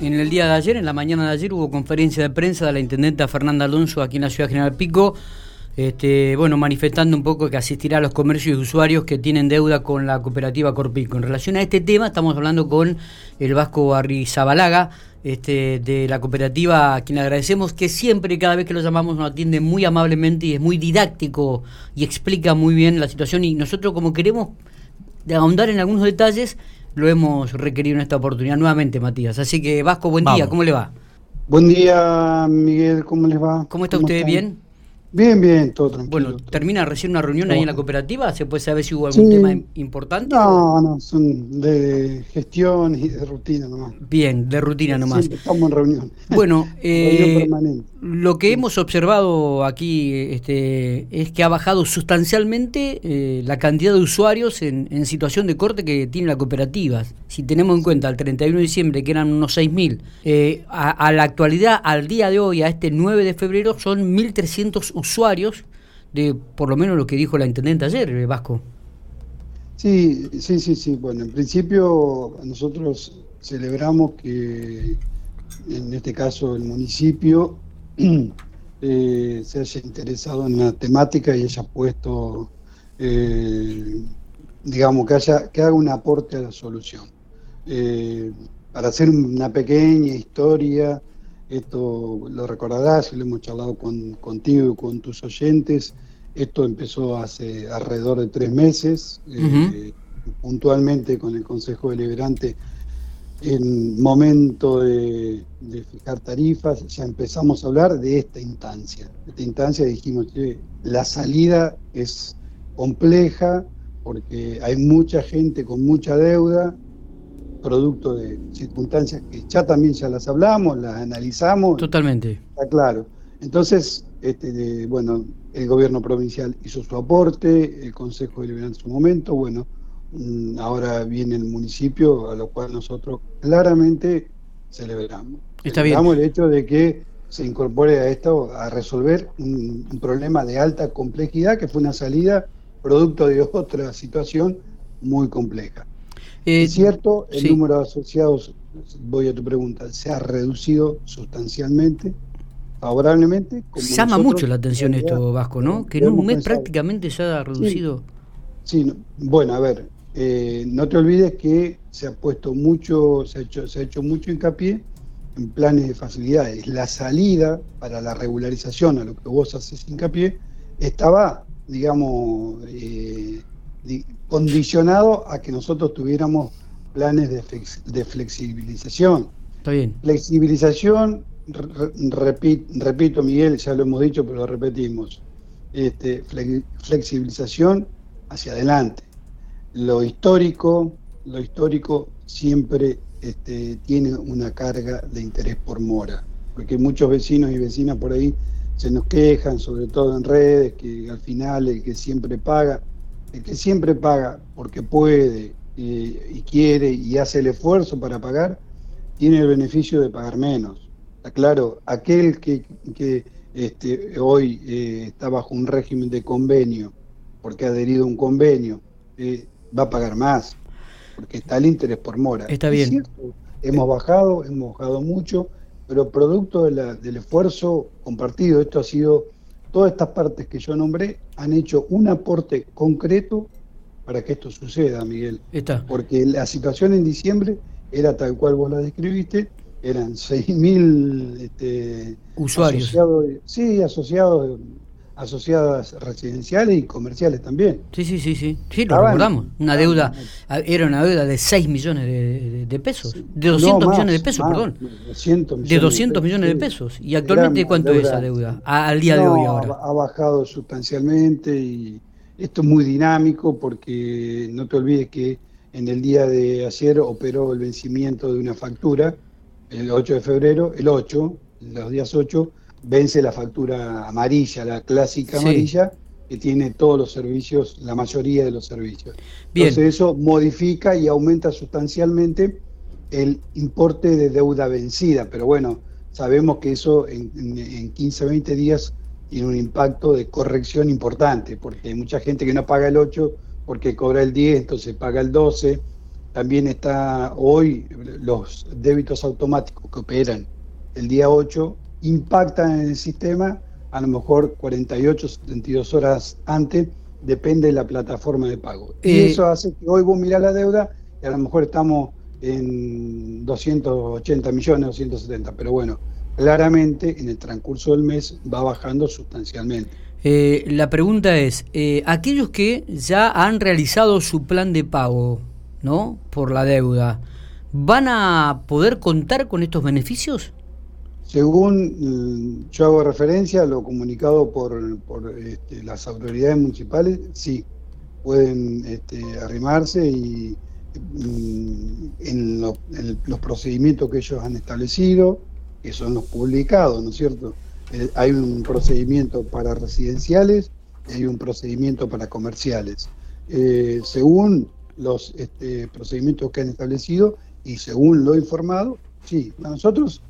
en el día de ayer, en la mañana de ayer, hubo conferencia de prensa de la intendenta Fernanda Alonso aquí en la ciudad General Pico, este, bueno, manifestando un poco que asistirá a los comercios y usuarios que tienen deuda con la cooperativa Corpico. En relación a este tema, estamos hablando con el Vasco Arrizabalaga, este, de la cooperativa, a quien agradecemos que siempre, cada vez que lo llamamos, nos atiende muy amablemente y es muy didáctico y explica muy bien la situación. Y nosotros, como queremos ahondar en algunos detalles, lo hemos requerido en esta oportunidad nuevamente, Matías. Así que, Vasco, buen día, ¿cómo le va? Buen día, Miguel, ¿cómo les va? ¿Cómo está usted? ¿Bien? Bien, bien, todo tranquilo. Bueno, ¿termina recién una reunión ahí en la cooperativa? ¿Se puede saber si hubo algún tema importante? No, no, son de gestión y de rutina nomás. Bien, de rutina nomás. estamos en reunión. Bueno, eh, lo que hemos observado aquí este, es que ha bajado sustancialmente eh, la cantidad de usuarios en, situación de corte que tiene la cooperativa. Si tenemos en cuenta el 31 de diciembre que eran unos 6.000, eh, a, a la actualidad, al día de hoy, a este 9 de febrero, son 1.300 usuarios de por lo menos lo que dijo la intendente ayer, eh, Vasco. Sí, sí, sí, sí. Bueno, en principio nosotros celebramos que en este caso el municipio eh, se haya interesado en la temática y haya puesto, eh, digamos, que, haya, que haga un aporte a la solución. para hacer una pequeña historia, esto lo recordarás, lo hemos charlado con, contigo y con tus oyentes. Esto empezó hace alrededor de tres meses, eh, puntualmente con el Consejo Deliberante en momento de, fijar tarifas, ya empezamos a hablar de esta instancia. Esta instancia dijimos que la salida es compleja porque hay mucha gente con mucha deuda, producto de circunstancias que ya también ya las hablamos, las analizamos. Totalmente. Está claro. Entonces, este, bueno, el gobierno provincial hizo su aporte, el Consejo Deliberante en su momento, bueno, mm, ahora viene el municipio, a lo cual nosotros claramente celebramos. Está bien. el hecho de que se incorpore a esto a resolver un, un problema de alta complejidad que fue una salida producto de otra situación muy compleja. Eh, es cierto, el número de asociados, voy a tu pregunta, se ha reducido sustancialmente, favorablemente. Llama mucho la atención esto, Vasco, ¿no? Que en un mes prácticamente se ha reducido. Sí, bueno, a ver, eh, no te olvides que se ha puesto mucho, se ha hecho, se ha hecho mucho hincapié en planes de facilidades. La salida para la regularización, a lo que vos haces hincapié, estaba, digamos, eh, condicionado a que nosotros tuviéramos planes de, flexibilización. Está bien. Flexibilización, repito, Miguel, ya lo hemos dicho, pero lo repetimos. Este, flexibilización hacia adelante. Lo histórico, lo histórico siempre este, tiene una carga de interés por mora, porque muchos vecinos y vecinas por ahí se nos quejan, sobre todo en redes, que al final el que siempre paga el que siempre paga porque puede y quiere y hace el esfuerzo para pagar, tiene el beneficio de pagar menos. Está claro, aquel que, este, hoy eh, está bajo un régimen de convenio, porque ha adherido a un convenio, eh, va a pagar más, porque está el interés por mora. Está bien. hemos bajado, hemos bajado mucho, pero producto del esfuerzo compartido, esto ha sido todas estas partes que yo nombré han hecho un aporte concreto para que esto suceda, Miguel. Está. Porque la situación en diciembre era tal cual vos la describiste, eran 6.000 este, usuarios. Asociados, sí, asociados asociadas residenciales y comerciales también. Sí, sí, sí, sí, sí lo recordamos. Una deuda, era una deuda de 6 millones de, pesos, de 200 millones de pesos, perdón. de 200 millones de pesos. ¿Y actualmente cuánto es esa deuda al día de hoy ahora? Ha bajado sustancialmente y esto es muy dinámico porque no te olvides que en el día de ayer operó el vencimiento de una factura, el 8 de febrero, el 8, los días 8, vence la factura amarilla, la clásica amarilla, que tiene todos los servicios, la mayoría de los servicios. Entonces eso modifica y aumenta sustancialmente el importe de deuda vencida, pero bueno, sabemos que eso en, en 15, 20 días tiene un impacto de corrección importante, porque hay mucha gente que no paga el 8 porque cobra el 10, entonces paga el 12, también está hoy los débitos automáticos que operan el día 8 impactan en el sistema a lo mejor 48, 72 horas antes, depende de la plataforma de pago. y eh, eso hace que hoy vos mirás la deuda y a lo mejor estamos en 280 millones, 270, pero bueno, claramente en el transcurso del mes va bajando sustancialmente. Eh, la pregunta es, eh, aquellos que ya han realizado su plan de pago, ¿no? Por la deuda, ¿van a poder contar con estos beneficios? Según mm, yo hago referencia a lo comunicado por, este, las autoridades municipales, sí, pueden este, arrimarse y mm, en, los procedimientos que ellos han establecido, que son los publicados, ¿no es cierto? Eh, hay un procedimiento para residenciales y hay un procedimiento para comerciales. Eh, según los este, procedimientos que han establecido y según lo informado, sí, nosotros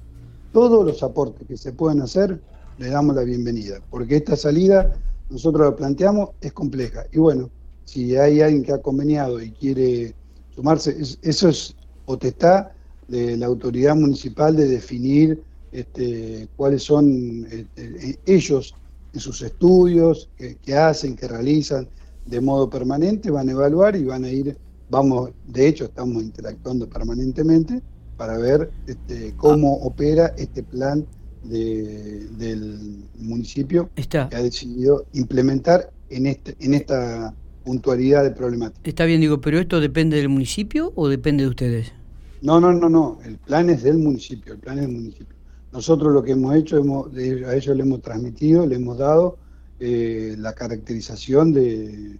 todos los aportes que se puedan hacer, le damos la bienvenida, porque esta salida, nosotros la planteamos, es compleja. Y bueno, si hay alguien que ha conveniado y quiere sumarse, eso es potestad de la autoridad municipal de definir este, cuáles son este, ellos en sus estudios, que, hacen, que realizan de modo permanente, van a evaluar y van a ir, vamos, de hecho estamos interactuando permanentemente para ver este, cómo ah. opera este plan del municipio que ha decidido implementar en, este, en esta puntualidad de problemática. Está bien, digo, pero ¿esto depende del municipio o depende de ustedes? No, no, no, no, el plan es del municipio, el plan es del municipio. Nosotros lo que hemos hecho, hemos, a ellos le hemos transmitido, le hemos dado eh, la caracterización de,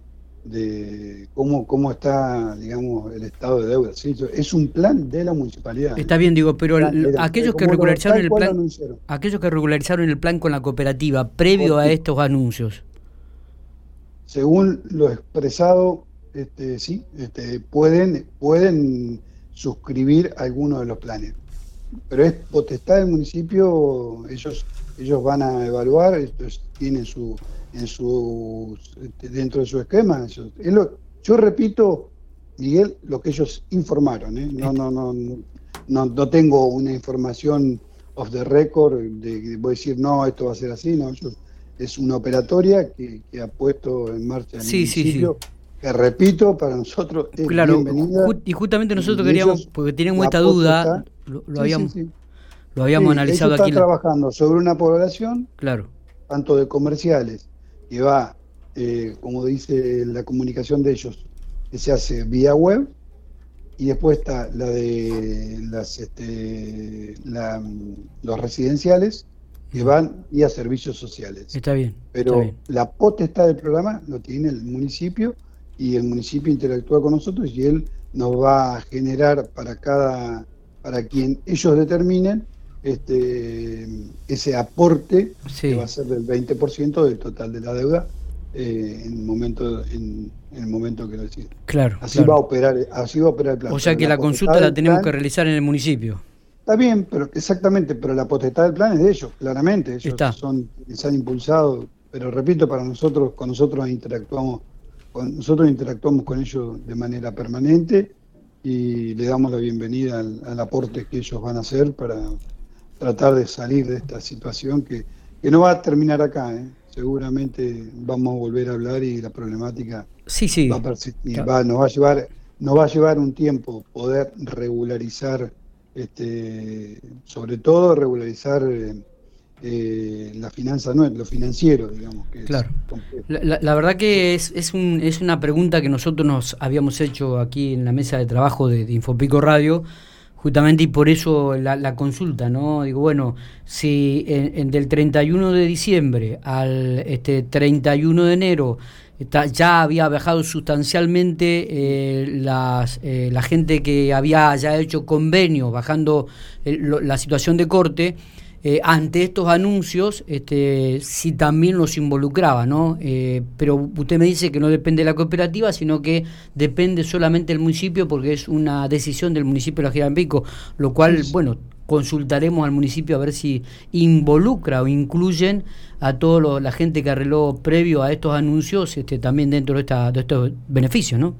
de cómo, cómo está, digamos, el estado de deuda. Es un plan de la municipalidad. Está bien, digo, pero aquellos que regularizaron el plan, aquellos que regularizaron el plan con la cooperativa previo a estos anuncios. Según lo expresado, este, sí, este, pueden, pueden suscribir algunos de los planes. Pero es potestad del municipio, ellos, ellos van a evaluar, estos tienen su en su, dentro de su esquema. yo repito, Miguel, lo que ellos informaron. ¿eh? No, no, no, no, no tengo una información off the record de voy a decir, no, esto va a ser así. No, es una operatoria que, ha puesto en marcha el sí, municipio. Que repito, para nosotros es claro, y justamente nosotros queríamos, porque tienen esta duda, lo, habíamos, lo habíamos analizado aquí. Está trabajando sobre una población, claro. tanto de comerciales que va, eh, como dice la comunicación de ellos, que se hace vía web, y después está la de las, este, los residenciales, que van vía servicios sociales. Está bien. Pero la potestad del programa lo tiene el municipio y el municipio interactúa con nosotros y él nos va a generar para cada, para quien ellos determinen, este, ese aporte que va a ser del 20% del total de la deuda eh, en, el momento, en, el momento que lo deciden. Claro. Así, Va a operar, así va a operar el plan. O sea que la, consulta la tenemos que realizar en el municipio. Está bien, pero exactamente, pero la potestad del plan es de ellos, claramente. Ellos son se han impulsado, pero repito, para nosotros, con nosotros interactuamos, con nosotros interactuamos con ellos de manera permanente y le damos la bienvenida al aporte que ellos van a hacer para tratar de salir de esta situación que, que no va a terminar acá. ¿eh? Seguramente vamos a volver a hablar y la problemática sí, sí. va a persistir. Va, nos, va a llevar, nos va a llevar un tiempo poder regularizar, este, sobre todo regularizar eh, eh, la finanza, no, lo financiero, digamos. Que claro. la, la, verdad que es, es, un, es una pregunta que nosotros nos habíamos hecho aquí en la mesa de trabajo de, de Infopico Radio justamente y por eso la, consulta, ¿no? Digo, bueno, si en, del 31 de diciembre al este 31 de enero ya había bajado sustancialmente eh, las, eh, la gente que había ya hecho convenio, bajando la situación de corte, eh, ante estos anuncios, este, si también los involucraba, ¿no? Eh, pero usted me dice que no depende de la cooperativa, sino que depende solamente del municipio porque es una decisión del municipio de la Girampico, lo cual, bueno, consultaremos al municipio a ver si involucra o incluyen a toda la gente que arregló previo a estos anuncios este, también dentro de, esta, de estos beneficios, ¿no?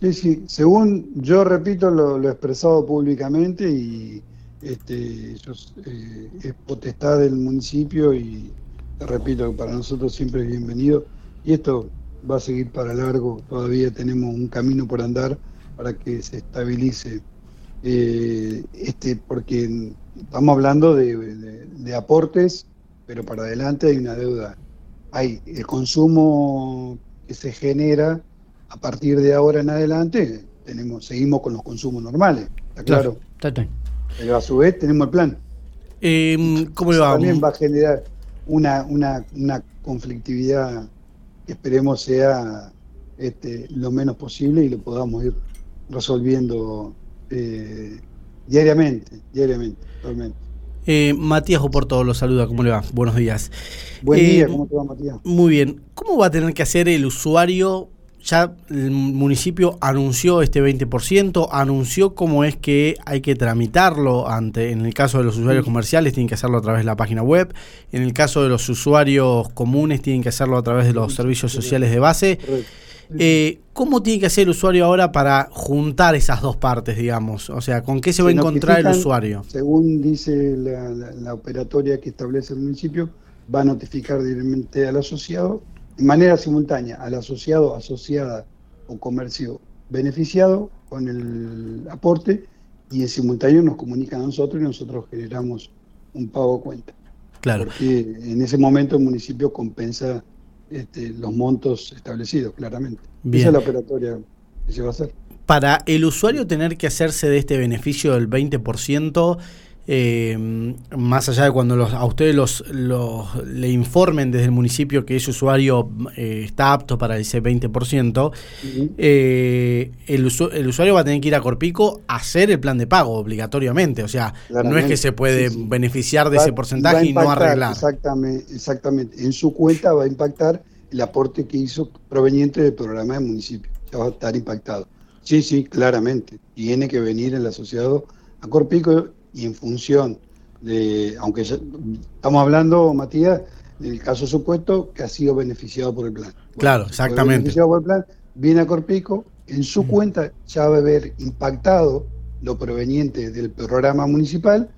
Sí, sí, según yo repito lo, he expresado públicamente y este, eh, es potestad del municipio y te repito que para nosotros siempre es bienvenido y esto va a seguir para largo, todavía tenemos un camino por andar para que se estabilice eh, este, porque estamos hablando de, aportes, pero para adelante hay una deuda. Hay el consumo que se genera a partir de ahora en adelante, tenemos, seguimos con los consumos normales, ¿está claro? Pero a su vez tenemos el plan. Eh, ¿Cómo va? También va a generar una, una, una conflictividad que esperemos sea este, lo menos posible y lo podamos ir resolviendo eh, diariamente, diariamente, realmente. Eh, Matías Oporto lo saluda, ¿cómo le va? Buenos días. Buen día, eh, ¿cómo te va Matías? Muy bien. ¿Cómo va a tener que hacer el usuario? Ya el municipio anunció este 20%, anunció cómo es que hay que tramitarlo ante, en el caso de los usuarios comerciales tienen que hacerlo a través de la página web, en el caso de los usuarios comunes tienen que hacerlo a través de los servicios sociales de base. Eh, ¿Cómo tiene que hacer el usuario ahora para juntar esas dos partes, digamos? O sea, ¿con qué se va a encontrar el usuario? Según dice la, operatoria que establece el municipio, va a notificar directamente al asociado, de manera simultánea, al asociado, asociada o comercio beneficiado con el aporte y en simultáneo nos comunica a nosotros y nosotros generamos un pago a cuenta. Claro. Porque en ese momento el municipio compensa este, los montos establecidos, claramente. Esa es la operatoria que se va a hacer. Para el usuario tener que hacerse de este beneficio del 20%, eh, más allá de cuando los, a ustedes los, le informen desde el municipio que ese usuario eh, está apto para ese 20%, eh, el, usuario va a tener que ir a Corpico a hacer el plan de pago obligatoriamente. O sea, no es que se puede beneficiar de ese porcentaje y no arreglar. Exactamente, exactamente. En su cuenta va a impactar el aporte que hizo proveniente del programa del municipio. Ya va a estar impactado. Sí, sí, claramente. Tiene que venir el asociado a Corpico y en función de, aunque estamos hablando, Matías, del caso supuesto que ha sido beneficiado por el plan. claro, exactamente. Beneficiado por el plan, viene a Corpico, en su cuenta ya va a haber impactado lo proveniente del programa municipal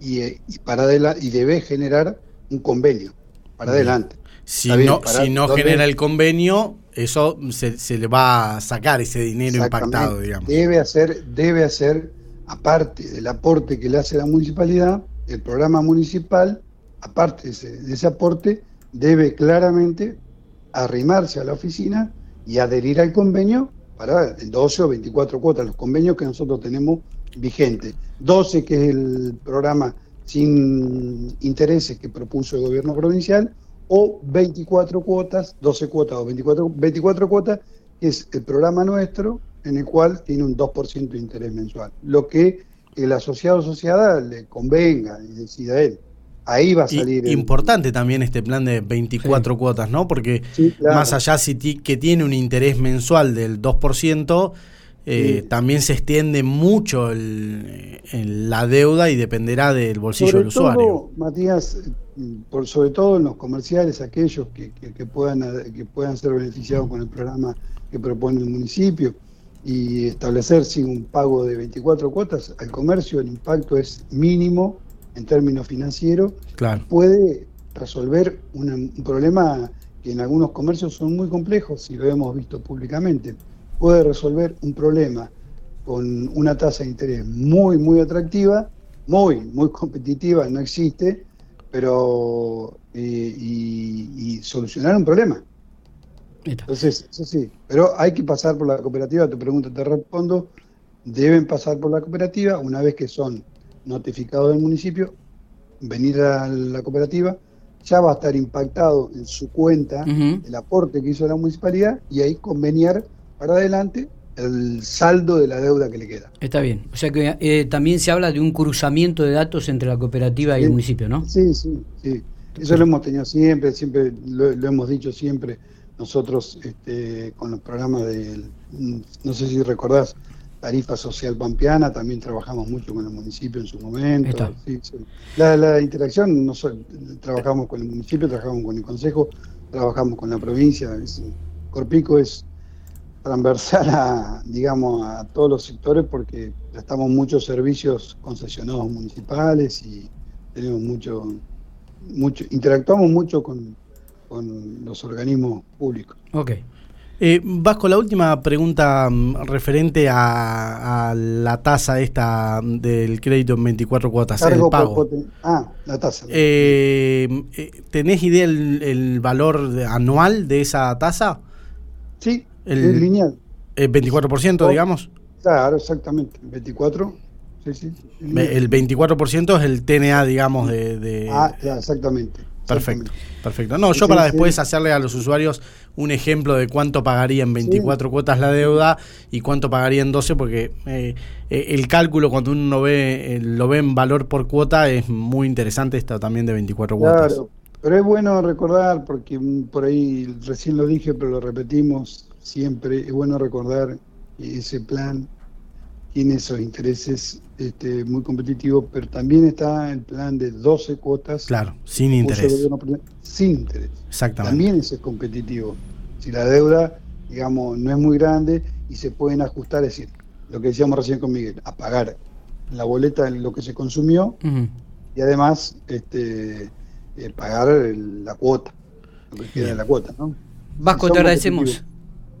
y, eh, para y debe generar un convenio para adelante. Si no, si no genera el convenio, eso se, se, le va a sacar ese dinero impactado, digamos. Debe hacer, debe hacer aparte del aporte que le hace la municipalidad, el programa municipal, aparte de ese, aporte, debe claramente arrimarse a la oficina y adherir al convenio para 12 o 24 cuotas, los convenios que nosotros tenemos vigentes. 12 que es el programa sin intereses que propuso el gobierno provincial, o 24 cuotas, 12 cuotas o 24, 24 cuotas, que es el programa nuestro, en el cual tiene un 2% de interés mensual, lo que el asociado o asociada le convenga y decida él. Ahí va a salir. Importante también este plan de 24 cuotas, ¿no? Porque más allá si que tiene un interés mensual del 2%, eh, también se extiende mucho la deuda y dependerá del bolsillo del usuario. Matías, por sobre todo en los comerciales, aquellos que, que, puedan, que puedan ser beneficiados con el programa que propone el municipio, y establecer sin un pago de 24 cuotas al comercio, el impacto es mínimo en términos financieros. Puede resolver un problema que en algunos comercios son muy complejos, si lo hemos visto públicamente. Puede resolver un problema con una tasa de interés muy, muy atractiva, muy, muy competitiva, no existe, pero eh, y solucionar un problema. Entonces, eso sí, pero hay que pasar por la cooperativa, te pregunto, te respondo, deben pasar por la cooperativa, una vez que son notificados del municipio, venir a la cooperativa, ya va a estar impactado en su cuenta el aporte que hizo la municipalidad y ahí conveniar para adelante el saldo de la deuda que le queda. Está bien. O sea que eh, también se habla de un cruzamiento de datos entre la cooperativa y el municipio, ¿no? Sí, sí, sí. Eso lo hemos tenido siempre, siempre lo hemos dicho siempre. Nosotros este, con los programas de, no sé si recordás, tarifa social pampeana, también trabajamos mucho con el municipio en su momento. La, interacción, no trabajamos con el municipio, trabajamos con el consejo, trabajamos con la provincia. Corpico es transversal a, digamos, a todos los sectores porque prestamos muchos servicios concesionados municipales y tenemos mucho, mucho interactuamos mucho con, con los organismos públicos. Ok. Eh, Vasco, la última pregunta mm, referente a, la tasa esta del crédito en 24 cuotas, el pago. ah, la tasa. Eh, eh, ¿Tenés idea el, valor anual de esa tasa? Sí, el, lineal. ¿El 24%, digamos? Claro, exactamente, 24. Sí, sí, el 24% es el TNA, digamos, de... de... Ah, exactamente. Perfecto, perfecto. No, yo para después hacerle a los usuarios un ejemplo de cuánto pagaría en 24 cuotas la deuda y cuánto pagaría en 12, porque eh, eh, el cálculo cuando uno ve, eh, lo ve en valor por cuota es muy interesante, esto también de 24 cuotas. Claro, pero es bueno recordar, porque por ahí recién lo dije, pero lo repetimos siempre, es bueno recordar ese plan tiene esos intereses este, muy competitivos, pero también está el plan de 12 cuotas. Claro, sin interés. Sin interés. Exactamente. También ese es competitivo. Si la deuda, digamos, no es muy grande y se pueden ajustar, es decir, lo que decíamos recién con Miguel, a pagar la boleta de lo que se consumió y además este, eh, pagar la cuota, lo que queda de la cuota. ¿no? Vasco, te agradecemos.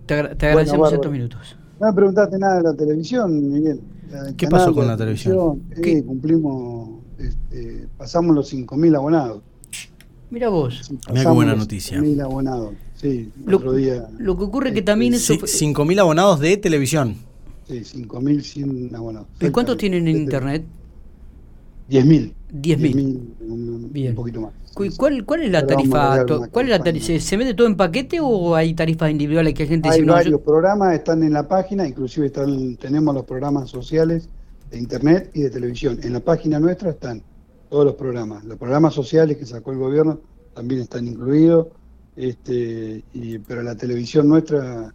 Te, agradecemos estos minutos. No me preguntaste nada de la televisión, Miguel. ¿Qué pasó con la televisión? Eh, cumplimos, este, pasamos los 5.000 abonados. Mira vos. Mira qué buena noticia. 5.000 abonados, sí. Lo, otro día, lo que ocurre es que también eso... 5.000 abonados de televisión. Sí, 5.100 abonados. ¿Y cuántos tienen en internet? 10.000. 10.000. Un poquito más. ¿Cuál, ¿Cuál es la tarifa? ¿Cuál es la tarifa? ¿Se, vende todo en paquete o hay tarifas individuales que gente Hay varios programas, están en la página, inclusive están, tenemos los programas sociales de internet y de televisión. En la página nuestra están todos los programas. Los programas sociales que sacó el gobierno también están incluidos, este, y, pero la televisión nuestra,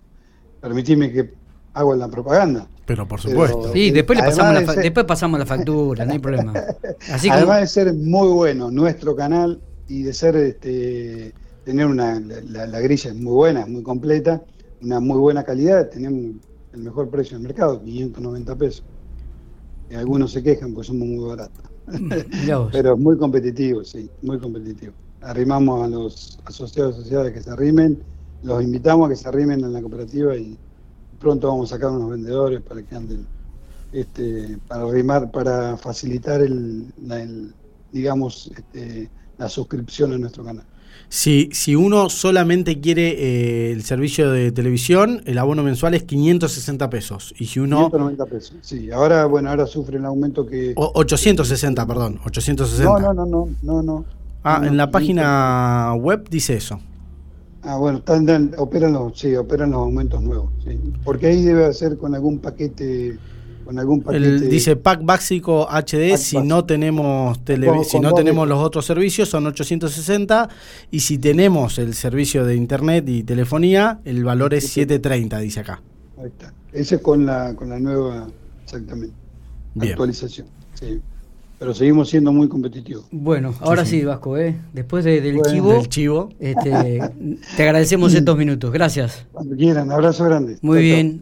permitime que hago la propaganda. Pero por supuesto. sí, después, pasamos la, después pasamos la factura, no hay problema. además de ser muy bueno nuestro canal y de ser este, tener una la, grilla es muy buena, muy completa, una muy buena calidad, tenemos el mejor precio del mercado, 590 pesos. Y algunos se quejan porque somos muy baratos. Pero es muy competitivo, sí, muy competitivo. Arrimamos a los asociados y asociadas que se arrimen, los invitamos a que se arrimen en la cooperativa y pronto vamos a sacar unos vendedores para que anden, este, para arrimar, para facilitar el, digamos, este, la suscripción a nuestro canal. Si, si uno solamente quiere eh, el servicio de televisión, el abono mensual es 560 pesos. Y si uno... 590 pesos, sí. Ahora, bueno, ahora sufre el aumento que... 860, perdón, 860. No, no, no, no, no. Ah, en la página web dice eso. Ah, bueno, están, operan los, sí, operan los aumentos nuevos, sí. Porque ahí debe ser con algún paquete algún dice pack básico HD si no tenemos si no tenemos los otros servicios son 860 y si tenemos el servicio de internet y telefonía el valor es 730 dice acá. Ahí está. Ese es con la con la nueva exactamente actualización. Sí. Pero seguimos siendo muy competitivos. Bueno, ahora sí, Vasco, ¿eh? después del, chivo, este, te agradecemos estos minutos. Gracias. Cuando quieran, abrazo grande. Muy bien.